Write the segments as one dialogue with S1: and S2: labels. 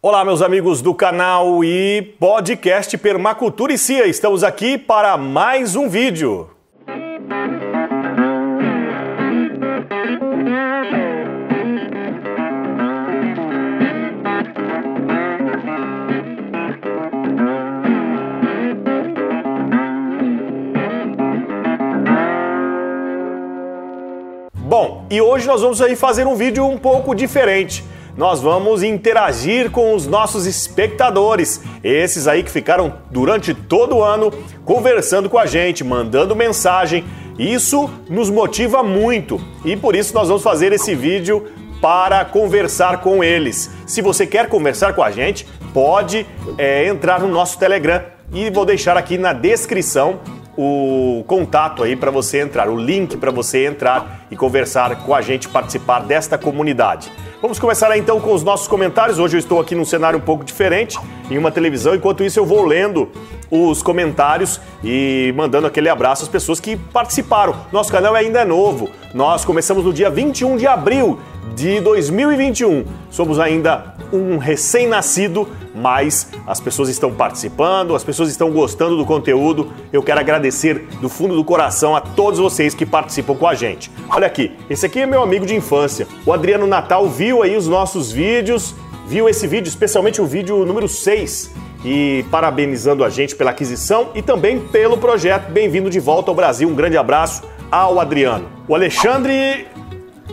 S1: Olá, meus amigos do canal e podcast Permacultura e Cia. Estamos aqui para mais um vídeo. Bom, e hoje nós vamos aí fazer um vídeo um pouco diferente nós vamos interagir com os nossos espectadores, esses aí que ficaram durante todo o ano conversando com a gente, mandando mensagem. Isso nos motiva muito e por isso nós vamos fazer esse vídeo para conversar com eles. Se você quer conversar com a gente, pode é, entrar no nosso Telegram e vou deixar aqui na descrição o contato aí para você entrar, o link para você entrar e conversar com a gente, participar desta comunidade. Vamos começar aí, então com os nossos comentários. Hoje eu estou aqui num cenário um pouco diferente, em uma televisão. Enquanto isso, eu vou lendo os comentários e mandando aquele abraço às pessoas que participaram. Nosso canal ainda é novo. Nós começamos no dia 21 de abril de 2021. Somos ainda um recém-nascido, mas as pessoas estão participando, as pessoas estão gostando do conteúdo. Eu quero agradecer do fundo do coração a todos vocês que participam com a gente. Olha aqui, esse aqui é meu amigo de infância. O Adriano Natal viu aí os nossos vídeos, viu esse vídeo, especialmente o vídeo número 6 e parabenizando a gente pela aquisição e também pelo projeto. Bem-vindo de volta ao Brasil. Um grande abraço ao Adriano. O Alexandre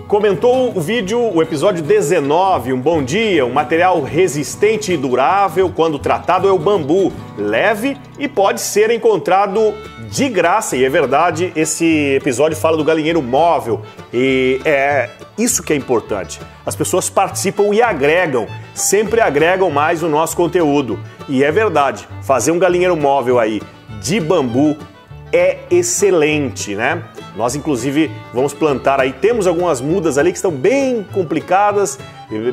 S1: Comentou o vídeo, o episódio 19, um bom dia, um material resistente e durável quando tratado é o bambu, leve e pode ser encontrado de graça. E é verdade, esse episódio fala do galinheiro móvel e é isso que é importante. As pessoas participam e agregam, sempre agregam mais o nosso conteúdo. E é verdade, fazer um galinheiro móvel aí de bambu é excelente, né? Nós, inclusive, vamos plantar aí. Temos algumas mudas ali que estão bem complicadas,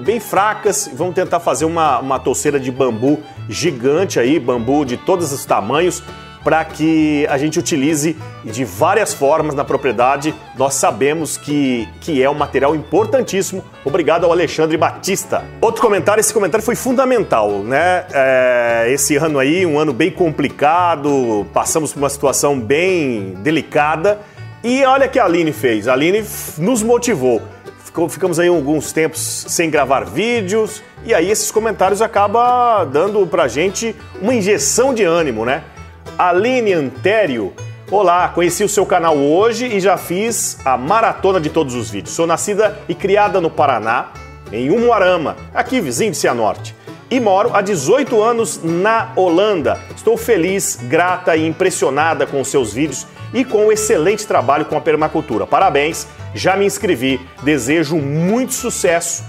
S1: bem fracas. Vamos tentar fazer uma, uma touceira de bambu gigante aí, bambu de todos os tamanhos, para que a gente utilize de várias formas na propriedade. Nós sabemos que, que é um material importantíssimo. Obrigado ao Alexandre Batista. Outro comentário, esse comentário foi fundamental, né? É, esse ano aí, um ano bem complicado, passamos por uma situação bem delicada e olha que a Aline fez. A Aline nos motivou. Ficamos aí alguns tempos sem gravar vídeos e aí esses comentários acabam dando pra gente uma injeção de ânimo, né? Aline Antério, olá, conheci o seu canal hoje e já fiz a maratona de todos os vídeos. Sou nascida e criada no Paraná, em Umuarama, aqui vizinho de Cianorte e moro há 18 anos na Holanda. Estou feliz, grata e impressionada com os seus vídeos e com o excelente trabalho com a permacultura. Parabéns, já me inscrevi, desejo muito sucesso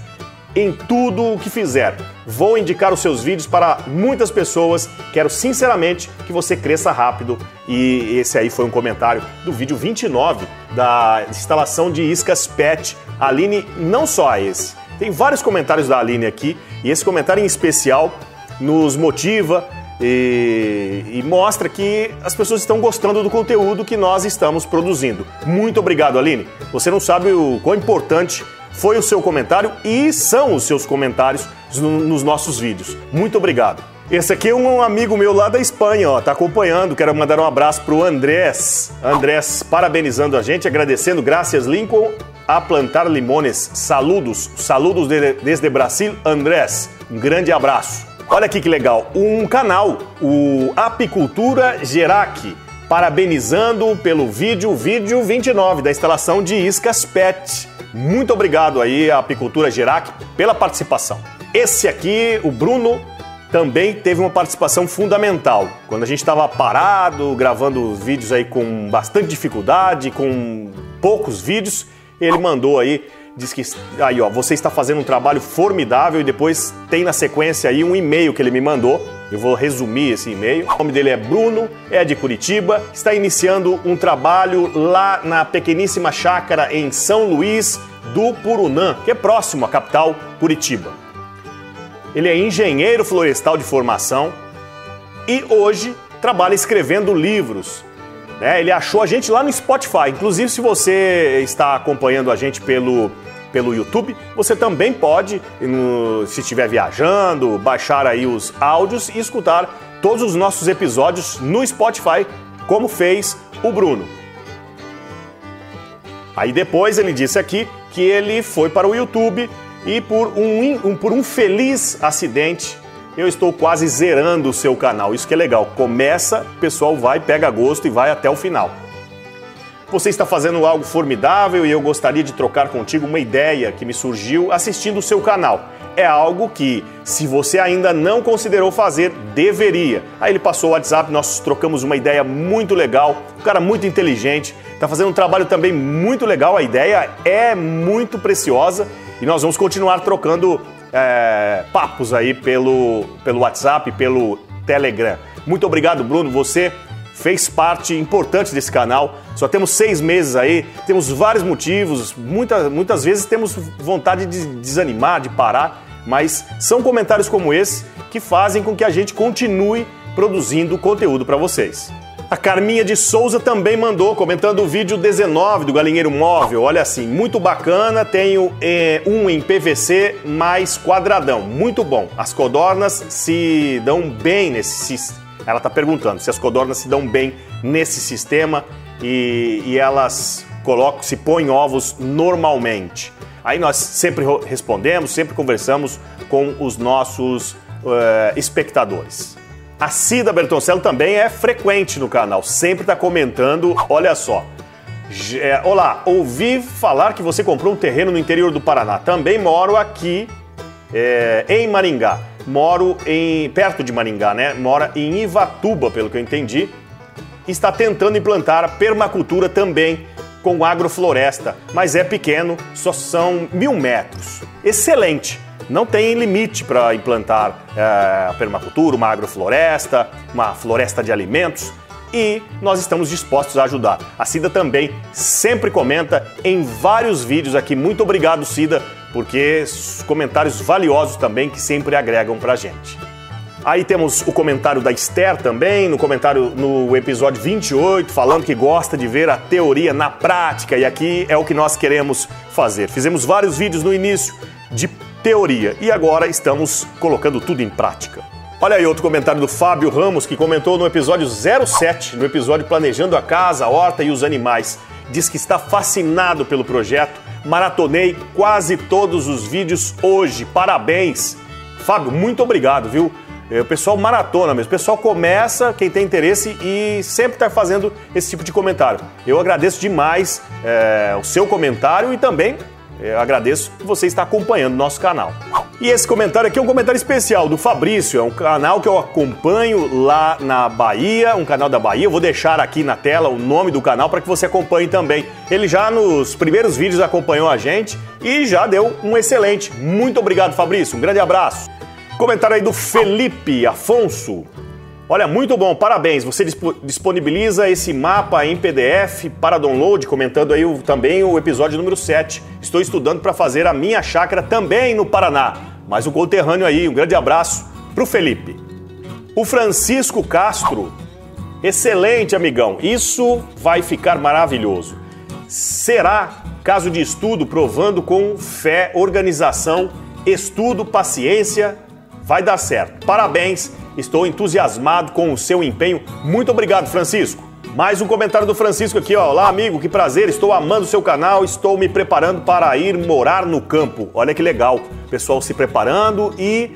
S1: em tudo o que fizer. Vou indicar os seus vídeos para muitas pessoas. Quero sinceramente que você cresça rápido. E esse aí foi um comentário do vídeo 29 da instalação de iscas PET. Aline, não só esse. Tem vários comentários da Aline aqui e esse comentário em especial nos motiva e, e, mostra que as pessoas estão gostando do conteúdo que nós estamos produzindo. Muito obrigado, Aline. Você não sabe o quão importante foi o seu comentário e são os seus comentários nos nossos vídeos. Muito obrigado. Esse aqui é um amigo meu lá da Espanha, ó, tá acompanhando. Quero mandar um abraço pro Andrés. Andrés parabenizando a gente, agradecendo, graças Lincoln, a plantar limones. Saludos, saludos de, desde Brasil, Andrés. Um grande abraço. Olha aqui que legal, um canal, o Apicultura Gerac, parabenizando pelo vídeo, vídeo 29 da instalação de iscas PET. Muito obrigado aí a Apicultura Gerac pela participação. Esse aqui, o Bruno, também teve uma participação fundamental. Quando a gente estava parado, gravando vídeos aí com bastante dificuldade, com poucos vídeos, ele mandou aí diz que aí ó, você está fazendo um trabalho formidável e depois tem na sequência aí um e-mail que ele me mandou. Eu vou resumir esse e-mail. O nome dele é Bruno, é de Curitiba, está iniciando um trabalho lá na pequeníssima chácara em São Luís do Purunã, que é próximo à capital Curitiba. Ele é engenheiro florestal de formação e hoje trabalha escrevendo livros né? Ele achou a gente lá no Spotify. Inclusive, se você está acompanhando a gente pelo pelo YouTube, você também pode, se estiver viajando, baixar aí os áudios e escutar todos os nossos episódios no Spotify, como fez o Bruno. Aí depois ele disse aqui que ele foi para o YouTube e por um, um, por um feliz acidente eu estou quase zerando o seu canal. Isso que é legal. Começa, o pessoal vai, pega gosto e vai até o final. Você está fazendo algo formidável e eu gostaria de trocar contigo uma ideia que me surgiu assistindo o seu canal. É algo que, se você ainda não considerou fazer, deveria. Aí ele passou o WhatsApp, nós trocamos uma ideia muito legal, um cara muito inteligente, está fazendo um trabalho também muito legal, a ideia é muito preciosa e nós vamos continuar trocando é, papos aí pelo, pelo WhatsApp, pelo Telegram. Muito obrigado, Bruno. Você fez parte importante desse canal. Só temos seis meses aí, temos vários motivos, muitas, muitas vezes temos vontade de desanimar, de parar, mas são comentários como esse que fazem com que a gente continue produzindo conteúdo para vocês. A Carminha de Souza também mandou, comentando o vídeo 19 do Galinheiro Móvel. Olha assim, muito bacana, tenho é, um em PVC mais quadradão, muito bom. As codornas se dão bem nesse ela está perguntando se as codornas se dão bem nesse sistema e, e elas colocam, se põem ovos normalmente. Aí nós sempre respondemos, sempre conversamos com os nossos uh, espectadores. A Cida Bertoncello também é frequente no canal, sempre está comentando. Olha só. É, olá, ouvi falar que você comprou um terreno no interior do Paraná. Também moro aqui é, em Maringá moro em perto de Maringá, né? Mora em Ivatuba, pelo que eu entendi. Está tentando implantar permacultura também com agrofloresta, mas é pequeno, só são mil metros. Excelente! Não tem limite para implantar é, permacultura, uma agrofloresta, uma floresta de alimentos e nós estamos dispostos a ajudar. A Cida também sempre comenta em vários vídeos aqui. Muito obrigado, Cida, porque comentários valiosos também que sempre agregam pra gente. Aí temos o comentário da Esther também, no comentário no episódio 28, falando que gosta de ver a teoria na prática, e aqui é o que nós queremos fazer. Fizemos vários vídeos no início de teoria e agora estamos colocando tudo em prática. Olha aí outro comentário do Fábio Ramos, que comentou no episódio 07, no episódio Planejando a Casa, a Horta e os Animais. Diz que está fascinado pelo projeto Maratonei quase todos os vídeos hoje. Parabéns! Fábio, muito obrigado, viu? É, o pessoal maratona mesmo. O pessoal começa, quem tem interesse, e sempre está fazendo esse tipo de comentário. Eu agradeço demais é, o seu comentário e também é, agradeço que você está acompanhando nosso canal. E esse comentário aqui é um comentário especial do Fabrício, é um canal que eu acompanho lá na Bahia, um canal da Bahia. Eu vou deixar aqui na tela o nome do canal para que você acompanhe também. Ele já nos primeiros vídeos acompanhou a gente e já deu um excelente. Muito obrigado, Fabrício. Um grande abraço. Comentário aí do Felipe Afonso. Olha, muito bom, parabéns. Você disponibiliza esse mapa em PDF para download, comentando aí o, também o episódio número 7. Estou estudando para fazer a minha chácara também no Paraná mais um conterrâneo aí. Um grande abraço pro Felipe. O Francisco Castro, excelente amigão. Isso vai ficar maravilhoso. Será caso de estudo provando com fé, organização, estudo, paciência, vai dar certo. Parabéns, estou entusiasmado com o seu empenho. Muito obrigado, Francisco. Mais um comentário do Francisco aqui, ó. Olá, amigo, que prazer. Estou amando o seu canal, estou me preparando para ir morar no campo. Olha que legal. Pessoal se preparando e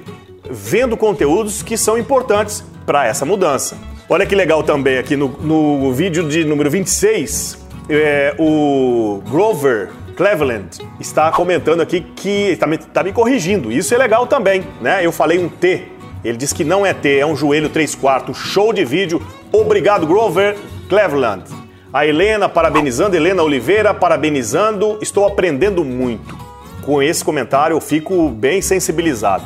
S1: vendo conteúdos que são importantes para essa mudança. Olha que legal também aqui no, no vídeo de número 26, é, o Grover Cleveland está comentando aqui que está me, tá me corrigindo. Isso é legal também, né? Eu falei um T. Ele diz que não é T, é um joelho 3 quartos. Show de vídeo. Obrigado, Grover. Cleveland. A Helena parabenizando, Helena Oliveira parabenizando. Estou aprendendo muito. Com esse comentário eu fico bem sensibilizado.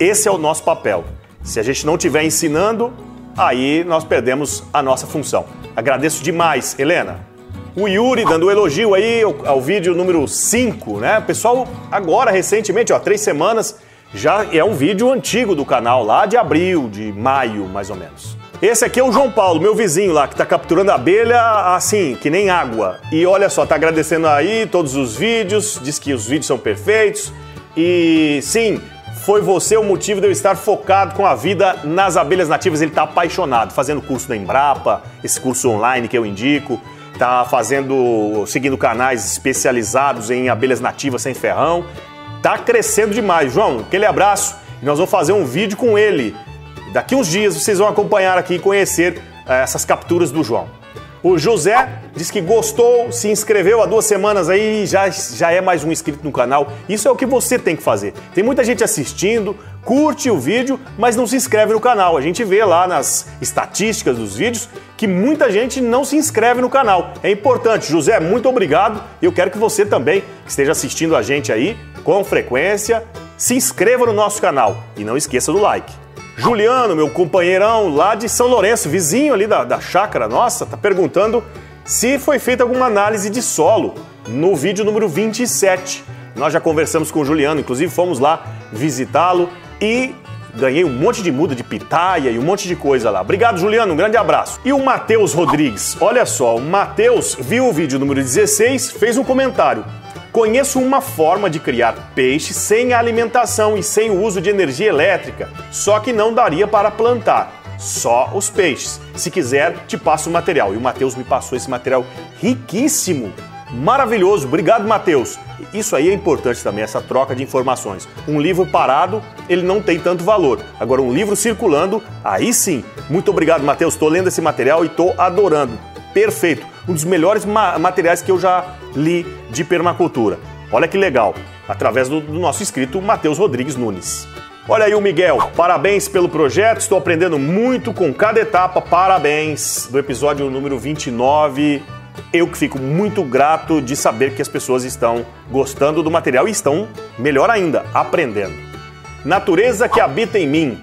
S1: Esse é o nosso papel. Se a gente não estiver ensinando, aí nós perdemos a nossa função. Agradeço demais, Helena. O Yuri dando um elogio aí ao, ao vídeo número 5, né? O pessoal, agora, recentemente, ó, três semanas, já é um vídeo antigo do canal, lá de abril, de maio, mais ou menos. Esse aqui é o João Paulo, meu vizinho lá, que tá capturando abelha assim, que nem água. E olha só, tá agradecendo aí todos os vídeos, diz que os vídeos são perfeitos. E sim, foi você o motivo de eu estar focado com a vida nas abelhas nativas. Ele está apaixonado, fazendo curso da Embrapa, esse curso online que eu indico, está fazendo, seguindo canais especializados em abelhas nativas sem ferrão. Tá crescendo demais, João. Aquele abraço. Nós vamos fazer um vídeo com ele. Daqui uns dias vocês vão acompanhar aqui e conhecer eh, essas capturas do João. O José diz que gostou, se inscreveu há duas semanas aí, já, já é mais um inscrito no canal. Isso é o que você tem que fazer. Tem muita gente assistindo, curte o vídeo, mas não se inscreve no canal. A gente vê lá nas estatísticas dos vídeos que muita gente não se inscreve no canal. É importante. José, muito obrigado. E eu quero que você também, que esteja assistindo a gente aí com frequência, se inscreva no nosso canal e não esqueça do like. Juliano, meu companheirão lá de São Lourenço, vizinho ali da, da chácara nossa, tá perguntando se foi feita alguma análise de solo no vídeo número 27. Nós já conversamos com o Juliano, inclusive fomos lá visitá-lo e ganhei um monte de muda de pitaia e um monte de coisa lá. Obrigado, Juliano, um grande abraço. E o Matheus Rodrigues, olha só, o Matheus viu o vídeo número 16, fez um comentário. Conheço uma forma de criar peixe sem alimentação e sem o uso de energia elétrica, só que não daria para plantar. Só os peixes. Se quiser, te passo o material. E o Matheus me passou esse material riquíssimo, maravilhoso. Obrigado, Matheus. Isso aí é importante também, essa troca de informações. Um livro parado, ele não tem tanto valor. Agora, um livro circulando, aí sim. Muito obrigado, Matheus. Estou lendo esse material e estou adorando. Perfeito. Um dos melhores ma materiais que eu já li de permacultura. Olha que legal, através do, do nosso inscrito Matheus Rodrigues Nunes. Olha aí o Miguel, parabéns pelo projeto, estou aprendendo muito com cada etapa, parabéns do episódio número 29. Eu que fico muito grato de saber que as pessoas estão gostando do material e estão, melhor ainda, aprendendo. Natureza que habita em mim.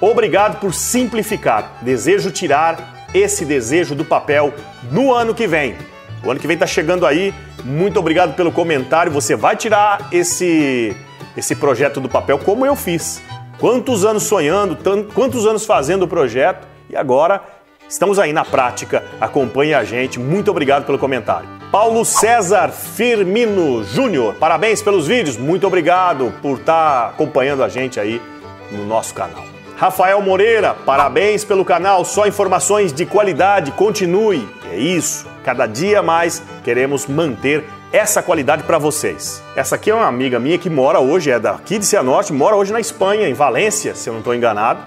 S1: Obrigado por simplificar. Desejo tirar esse desejo do papel no ano que vem. O ano que vem está chegando aí. Muito obrigado pelo comentário. Você vai tirar esse, esse projeto do papel como eu fiz. Quantos anos sonhando, quantos anos fazendo o projeto e agora estamos aí na prática. Acompanhe a gente. Muito obrigado pelo comentário. Paulo César Firmino Júnior, parabéns pelos vídeos. Muito obrigado por estar tá acompanhando a gente aí no nosso canal. Rafael Moreira, parabéns pelo canal, só informações de qualidade, continue. É isso, cada dia mais queremos manter essa qualidade para vocês. Essa aqui é uma amiga minha que mora hoje, é daqui de Cianorte, mora hoje na Espanha, em Valência, se eu não estou enganado.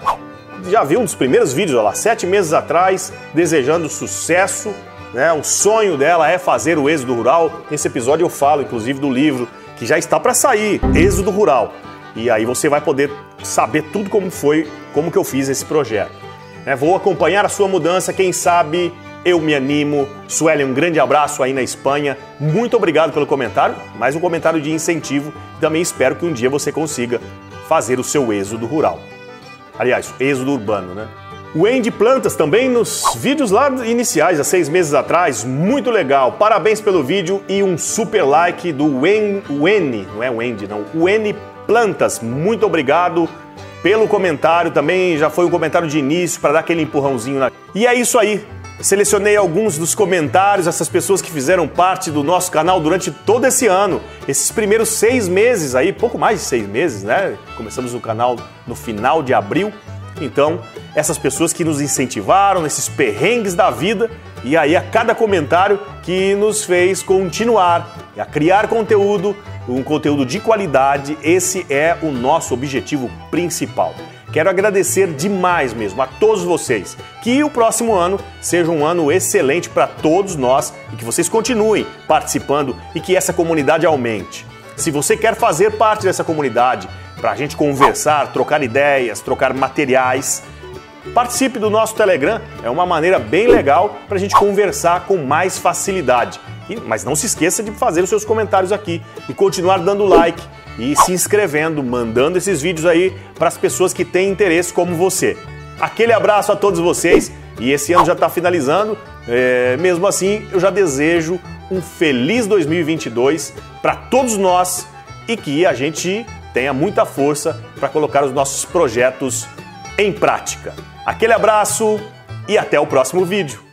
S1: Já viu um dos primeiros vídeos, lá, sete meses atrás, desejando sucesso. Né? O sonho dela é fazer o êxodo rural. Nesse episódio eu falo, inclusive, do livro que já está para sair, Êxodo Rural. E aí você vai poder saber tudo como foi, como que eu fiz esse projeto. É, vou acompanhar a sua mudança, quem sabe eu me animo. Sueli, um grande abraço aí na Espanha. Muito obrigado pelo comentário, mais um comentário de incentivo. Também espero que um dia você consiga fazer o seu êxodo rural. Aliás, êxodo urbano, né? O Plantas também nos vídeos lá iniciais, há seis meses atrás, muito legal. Parabéns pelo vídeo e um super like do Wen, Wen não é Wendy não, o N Plantas, muito obrigado pelo comentário. Também já foi um comentário de início para dar aquele empurrãozinho. Na... E é isso aí. Selecionei alguns dos comentários, essas pessoas que fizeram parte do nosso canal durante todo esse ano, esses primeiros seis meses aí, pouco mais de seis meses, né? Começamos o canal no final de abril. Então, essas pessoas que nos incentivaram nesses perrengues da vida e aí a cada comentário que nos fez continuar a criar conteúdo, um conteúdo de qualidade. Esse é o nosso objetivo principal. Quero agradecer demais mesmo a todos vocês. Que o próximo ano seja um ano excelente para todos nós e que vocês continuem participando e que essa comunidade aumente. Se você quer fazer parte dessa comunidade, para a gente conversar, trocar ideias, trocar materiais, participe do nosso Telegram. É uma maneira bem legal para a gente conversar com mais facilidade. Mas não se esqueça de fazer os seus comentários aqui e continuar dando like e se inscrevendo, mandando esses vídeos aí para as pessoas que têm interesse como você. Aquele abraço a todos vocês e esse ano já está finalizando. É, mesmo assim, eu já desejo um feliz 2022 para todos nós e que a gente tenha muita força para colocar os nossos projetos em prática. Aquele abraço e até o próximo vídeo.